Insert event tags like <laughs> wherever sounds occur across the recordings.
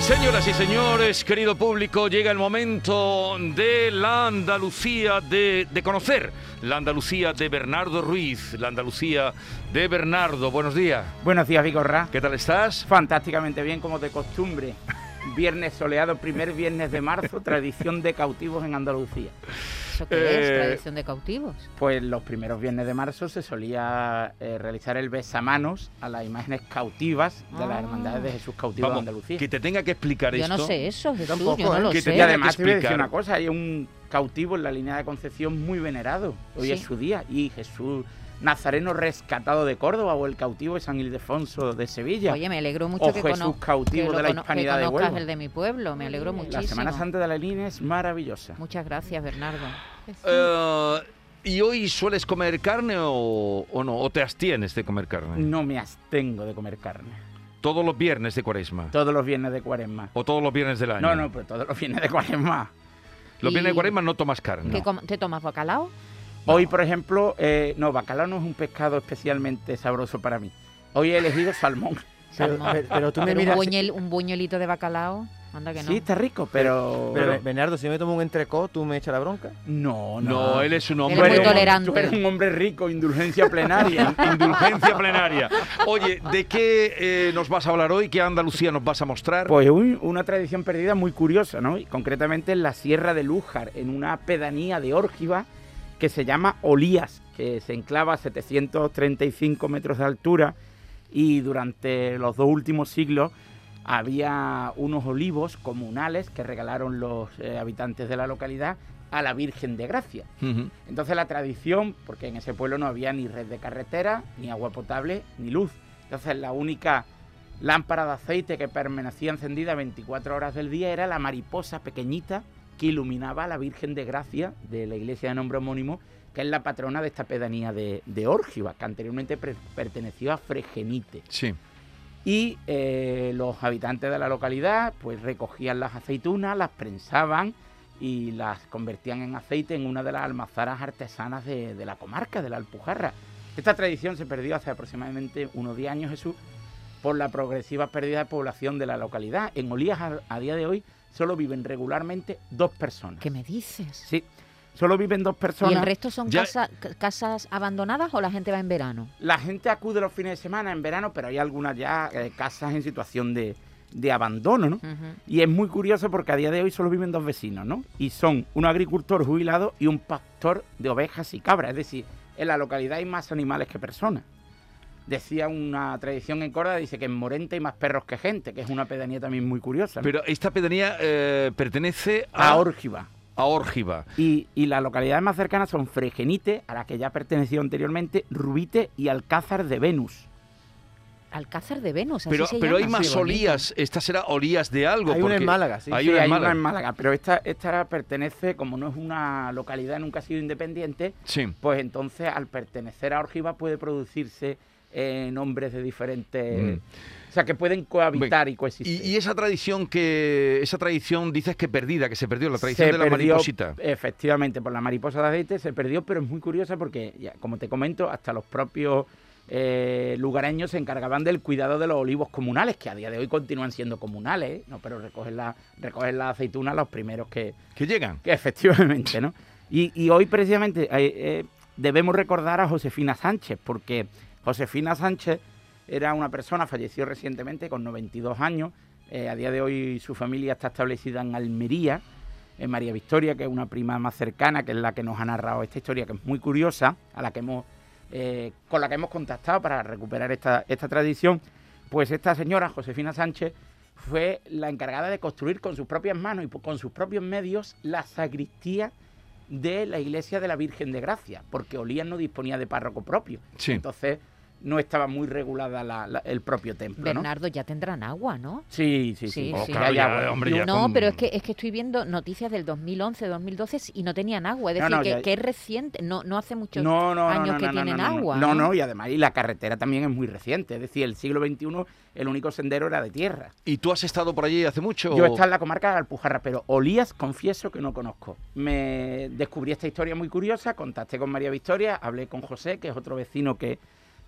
Señoras y señores, querido público, llega el momento de la Andalucía de, de, conocer la Andalucía de Bernardo Ruiz, la Andalucía de Bernardo. Buenos días. Buenos días, Vigorra. ¿Qué tal estás? Fantásticamente bien, como de costumbre. Viernes soleado, primer viernes de marzo, <laughs> tradición de cautivos en Andalucía. ¿Eso qué es? ¿Tradición de cautivos? Pues los primeros viernes de marzo se solía eh, realizar el besamanos a las imágenes cautivas de las Ah. hermandades de Jesús cautivo Vamos, de Andalucía. que te tenga que explicar Yo esto. no sé eso, Jesús, tampoco, yo no ¿eh? lo Que te sé. Y además te voy a decir una cosa, hay un cautivo en la línea de Concepción muy venerado. Hoy Sí. es su día. Y Jesús Nazareno rescatado de Córdoba o el cautivo de San Ildefonso de Sevilla. Oye, me alegro mucho o que, Jesús cono- cautivo que lo de la hispanidad que de conozcas Huelva. el de mi pueblo, me alegro muchísimo. La Semana Santa de la línea es maravillosa. Muchas gracias, Bernardo. Eh, ¿Y hoy sueles comer carne o, o no? ¿O te abstienes de comer carne? No me abstengo de comer carne. ¿Todos los viernes de cuaresma? Todos los viernes de cuaresma. ¿O todos los viernes del año? No, no, pero todos los viernes de cuaresma. Los viernes de cuaresma no tomas carne. ¿Qué com- ¿Te tomas bacalao? Hoy, por ejemplo, eh, no, bacalao no es un pescado especialmente sabroso para mí. Hoy he elegido salmón. <laughs> Pero, Salmón. pero- pero tú me Pero miras. un, buñuel- un buñuelito de bacalao, anda que no. Sí, está rico, pero... Pero, Bernardo, si me tomo un entrecot, ¿tú me echas la bronca? No, no. No, él es un Él hombre es muy tolerante. Tú eres un hombre rico, indulgencia plenaria. <laughs> Indulgencia plenaria. Oye, ¿de qué eh, nos vas a hablar hoy? ¿Qué Andalucía nos vas a mostrar? Pues un- una tradición perdida muy curiosa, ¿no? Y concretamente en la Sierra de Lújar, en una pedanía de Órgiva que se llama Olías, que se enclava a 735 metros de altura y durante los dos últimos siglos había unos olivos comunales que regalaron los eh, habitantes de la localidad a la Virgen de Gracia. Entonces la tradición, porque en ese pueblo no había ni red de carretera, ni agua potable, ni luz. Entonces la única lámpara de aceite que permanecía encendida 24 horas del día era la mariposa pequeñita que iluminaba a la Virgen de Gracia de la iglesia de nombre homónimo, que es la patrona de esta pedanía de, de Órgiva, que anteriormente perteneció a Fregenite. Sí. Y eh, los habitantes de la localidad pues recogían las aceitunas, las prensaban y las convertían en aceite en una de las almazaras artesanas de, de la comarca, de la Alpujarra. Esta tradición se perdió hace aproximadamente unos 10 años, Jesús, por la progresiva pérdida de población de la localidad. En Olías a, a día de hoy solo viven regularmente dos personas. ¿Qué me dices? Sí, solo viven dos ¿Y personas. el resto son Ya- casa- ca- casas abandonadas o la gente va en verano? La gente acude los fines de semana en verano, pero hay algunas ya eh, casas en situación de, de abandono, ¿no? Y es muy curioso porque a día de hoy solo viven dos vecinos, ¿no? Y son un agricultor jubilado y un pastor de ovejas y cabras. Es decir, en la localidad hay más animales que personas. Decía una tradición en Córdoba, dice que en Morente hay más perros que gente, que es una pedanía también muy curiosa. ¿no? Pero esta pedanía eh, pertenece a, a Órgiva. a Órgiva. Y, y las localidades más cercanas son Fregenite, a la que ya perteneció anteriormente, Rubite y Alcázar de Venus. Alcázar de Venus, así Pero, se pero hay más olías. Esta será olías de algo. Hay una en Málaga, sí. Hay Sí, una en Málaga. una en Málaga, pero esta, esta pertenece, como no es una localidad, nunca ha sido independiente, Sí. pues entonces al pertenecer a Orgiva puede producirse eh, nombres de diferentes... Mm. O sea, que pueden cohabitar y coexistir. Y, y esa tradición que esa tradición dices que perdida, que se perdió, la tradición Se de la perdió, mariposita. Efectivamente, por la mariposa de aceite se perdió, pero es muy curiosa porque, ya, como te comento, hasta los propios eh, lugareños se encargaban del cuidado de los olivos comunales, que a día de hoy continúan siendo comunales, ¿eh? no, pero recogen la, recogen la aceituna los primeros que, Que llegan. que efectivamente, ¿no? Y, y hoy precisamente eh, eh, debemos recordar a Josefina Sánchez, porque Josefina Sánchez era una persona, falleció recientemente con 92 años, eh, a día de hoy su familia está establecida en Almería, en María Victoria, que es una prima más cercana, que es la que nos ha narrado esta historia, que es muy curiosa, a la que hemos, eh, con la que hemos contactado para recuperar esta, esta tradición, pues esta señora, Josefina Sánchez, fue la encargada de construir con sus propias manos y con sus propios medios la sacristía de la iglesia de la Virgen de Gracia, porque Olías no disponía de párroco propio. Sí. Entonces, no estaba muy regulada la- la- el propio templo, ¿no? Bernardo, ya tendrán agua, ¿no? Sí, sí, sí. Sí, Oh, sí. claro, Ya, hombre, ya No, con- pero es que es que estoy viendo noticias del 2011, 2012 y no tenían agua. Es decir, no, que, ya- que es reciente, no, no hace muchos no, no, no, años no, que tienen no, no. agua. No, no, y además, y la carretera también es muy reciente. Es decir, el siglo XXI el único sendero era de tierra. ¿Y tú has estado por allí hace mucho? Yo estaba en la comarca de Alpujarra, pero Olías confieso que no conozco. Me descubrí esta historia muy curiosa, contacté con María Victoria, hablé con José, que es otro vecino que,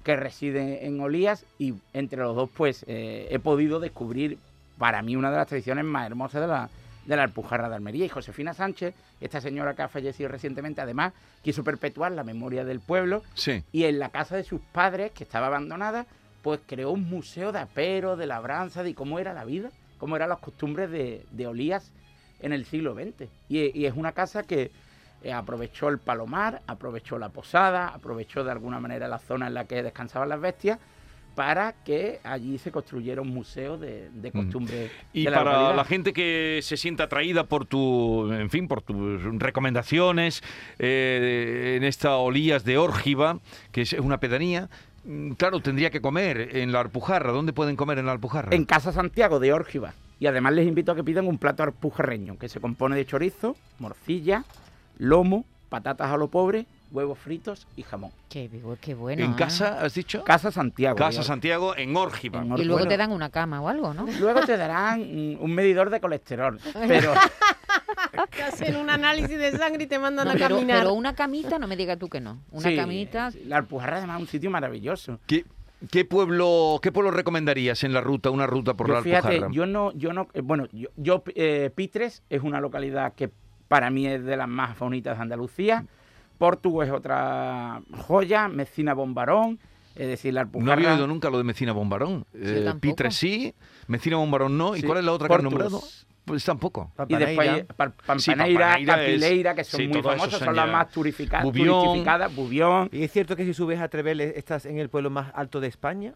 que reside en Olías, y entre los dos pues eh, he podido descubrir para mí una de las tradiciones más hermosas de la, de la Alpujarra de Almería. Y Josefina Sánchez, esta señora que ha fallecido recientemente, además quiso perpetuar la memoria del pueblo Sí. y en la casa de sus padres, que estaba abandonada, pues creó un museo de apero, de labranza, de cómo era la vida, cómo eran las costumbres de, de Olías en el siglo XX. Y, y es una casa que eh, aprovechó el palomar, aprovechó la posada, aprovechó de alguna manera la zona en la que descansaban las bestias para que allí se construyera un museo de, de costumbres Y de la para localidad. la gente que se sienta atraída por tu, en fin, por tus recomendaciones eh, en esta Olías de Órgiva, que es una pedanía, mm, claro, tendría que comer en la Alpujarra. ¿Dónde pueden comer en la Alpujarra? En Casa Santiago de Órgiva. Y además les invito a que pidan un plato alpujarreño, que se compone de chorizo, morcilla, lomo, patatas a lo pobre, huevos fritos y jamón. Qué, qué bueno. ¿En ¿eh? casa, has dicho? Casa Santiago. Casa Santiago, en Órgiva. en Y luego te dan una cama o algo, ¿no? Luego te darán un medidor de colesterol. <laughs> Pero Te <laughs> hacen un análisis de sangre y te mandan No, a pero, caminar. pero una camita, no me digas tú que no. Una sí, camita. la Alpujarra además es un sitio maravilloso. ¿Qué, qué pueblo, ¿Qué pueblo recomendarías en la ruta, una ruta por Yo, la fíjate, Alpujarra? yo no, yo no, eh, bueno, yo, yo, eh, Pitres es una localidad que para mí es de las más bonitas de Andalucía. Portugal es otra joya, Mecina Bombarón, es decir, la No Alpujarra. había oído nunca lo de Mecina Bombarón. Eh, tampoco. Pitre sí, Mecina Bombarón no. ¿Y Sí, cuál es la otra que has Portus. nombrado? Pues tampoco. Y después Pa- Pampaneira, Pampaneira es- Capileira, que son sí, muy famosas, son las más turifica- Bubión. turistificadas, Bubión. ¿Y es cierto que si subes a Treveles estás en el pueblo más alto de España?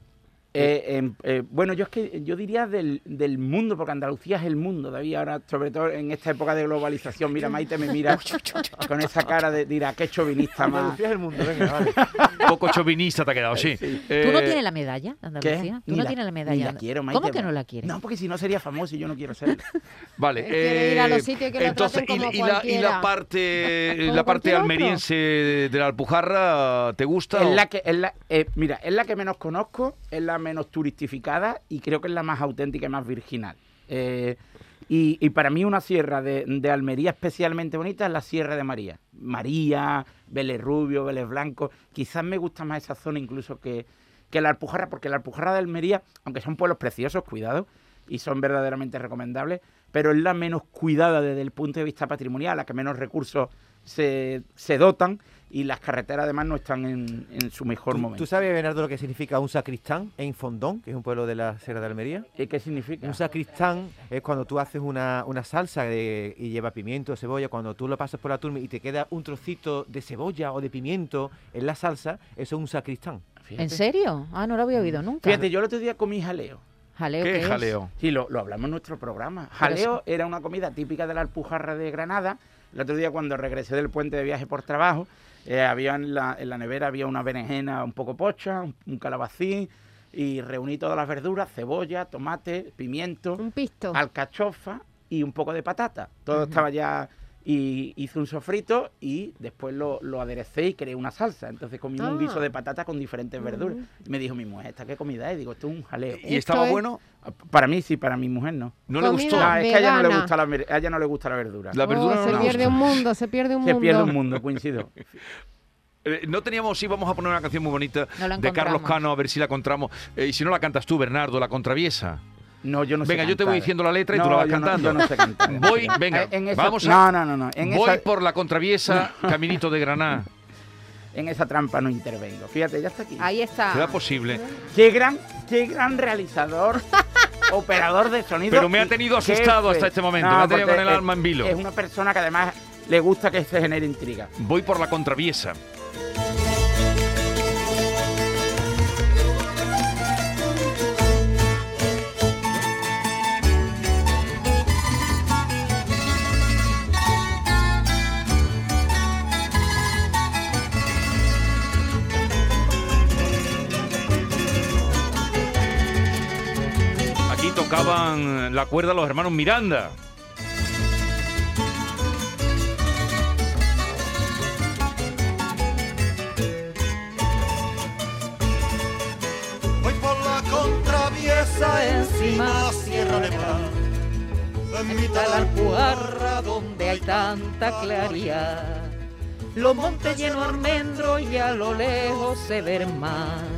Eh, em, eh, bueno, yo es que yo diría del, del mundo, porque Andalucía es el mundo, David, ahora, sobre todo en esta época de globalización. Mira, Maite me mira con esa cara de dirá, qué chovinista más. Andalucía es el mundo, venga, vale. Poco chauvinista te ha quedado, sí. <laughs> Sí. ¿Tú no Eh, tienes la medalla Andalucía? ¿Tú Ni no la- tienes la ni medalla? la quiero, Maite, ¿Cómo que no la quieres? No, porque si no sería famoso y yo no quiero ser. <laughs> Vale. Ir a los eh, sitios que lo entonces, traten como y, y la, y la cualquiera. parte, <laughs> la parte otro. almeriense de la Alpujarra, ¿te gusta? es o- la que, es la, eh, mira, es la que menos conozco, es la menos turistificada y creo que es la más auténtica y más virginal. Eh, y, y para mí una sierra de, de Almería especialmente bonita es la Sierra de María. María, Vélez Rubio, Vélez Blanco. Quizás me gusta más esa zona incluso que, que la Alpujarra, porque la Alpujarra de Almería, aunque son pueblos preciosos, cuidado, y son verdaderamente recomendables, pero es la menos cuidada desde el punto de vista patrimonial, la que menos recursos se, se dotan y las carreteras además no están en, en su mejor ¿Tú, momento. tú sabes, Bernardo, lo que significa un sacristán en Fondón, que es un pueblo de la Sierra de Almería? ¿Y qué significa? Un sacristán es cuando tú haces una, una salsa de- y lleva pimiento, cebolla, cuando tú lo pasas por la turma y te queda un trocito de cebolla o de pimiento en la salsa, eso es un sacristán. Fíjate. ¿En serio? Ah, no lo había oído nunca. Fíjate, yo el otro día comí jaleo. ¿Jaleo ¿Qué qué es es? jaleo? Sí, lo, lo hablamos en nuestro programa. Jaleo era una comida típica de la Alpujarra de Granada. El otro día cuando regresé del puente de viaje por trabajo, eh, había en la, en la nevera había una berenjena un poco pocha, un, un calabacín, y reuní todas las verduras, cebolla, tomate, pimiento, Un pisto. alcachofa y un poco de patata. Todo estaba ya... Y hice un sofrito y después lo, lo aderecé y creé una salsa. Entonces comí un Ah. guiso de patata con diferentes verduras. Ujú. Y me dijo mi mujer, ¿esta qué comida es? Digo, esto es un jaleo. ¿Y estaba es- bueno? Para mí sí, para mi mujer no. ¿No le gustó? No, es que a ella no le gusta la, a ella no le gusta la verdura. La Oh, verdura no se pierde gusta. un mundo, se pierde un <laughs> Se mundo. pierde un mundo, coincido. <laughs> Eh, no teníamos, sí, vamos a poner una canción muy bonita No de Carlos. Cano, a ver si la encontramos. Eh, y si no la cantas tú, Bernardo, la contraviesa. No, yo no sé Venga, yo te voy diciendo la letra y No, tú la vas yo no- cantando. yo no sé cantar. <laughs> Voy, venga, en esa- vamos a... No, no, no, no. En, Voy esa, por la contraviesa, <laughs> caminito de Granada. en esa trampa no intervengo. Fíjate, ya está aquí. Ahí está. ¿Será posible? Qué gran, qué gran realizador, <laughs> operador de sonido. Pero me ha tenido asustado hasta este momento, me ha tenido con el es- alma en vilo. Es una persona que además le gusta que se genere intriga. Voy por la contraviesa. Tocaban la cuerda los hermanos Miranda. Voy por la contraviesa encima Sierra Nevada. En mitad de la Alpujarra donde hay tanta claridad. Los montes llenos de almendros y a lo lejos se ve el mar.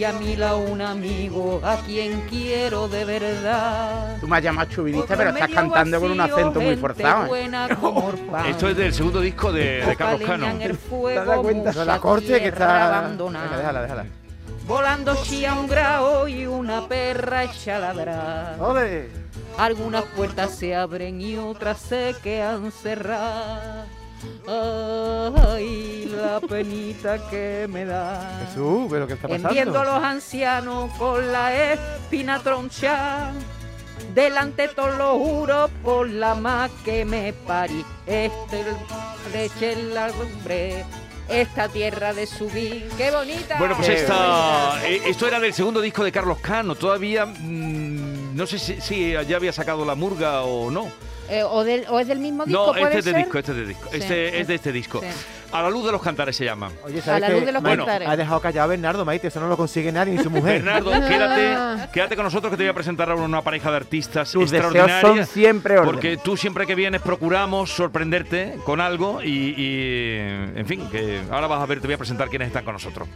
Y a mi lado un amigo a quien quiero de verdad. Tú me has llamado chubidista, Otro pero estás cantando con un acento muy forzado. ¿eh? <laughs> Esto es del segundo disco de, de Carlos Cano. <laughs> ¿Te das cuenta? La corte que está. abandonada. Venga, déjala, déjala. Volando chía un grao y una perra echa a ladrar. ¡Ole! Algunas puertas se abren y otras se quedan cerradas. Ay, la penita que me da. Jesús, pero ¿qué está pasando? viendo a los ancianos con la espina troncha. Delante todos lo juro por la más que me parí. Este leche en la lumbre. Esta tierra de subir. ¡Qué bonita! Bueno, pues esta, eh, esto era del segundo disco de Carlos Cano. Todavía mm, no sé si, si ya había sacado la murga o no. Eh, o, del- o es del mismo disco, No, este es de ser? disco, este es de disco. Sí. Este es de este disco. Sí. A la luz de los cantares se llama. Oye, A ¿sabes la que luz de los Maite cantares. ha dejado callado a Bernardo, Maite? Eso no lo consigue nadie ni su <laughs> mujer. Bernardo, <laughs> quédate, quédate con nosotros que te voy a presentar ahora una pareja de artistas Tus deseos extraordinarias. son siempre orden. Porque tú siempre que vienes procuramos sorprenderte con algo y, y, en fin, que ahora vas a ver, te voy a presentar quiénes están con nosotros.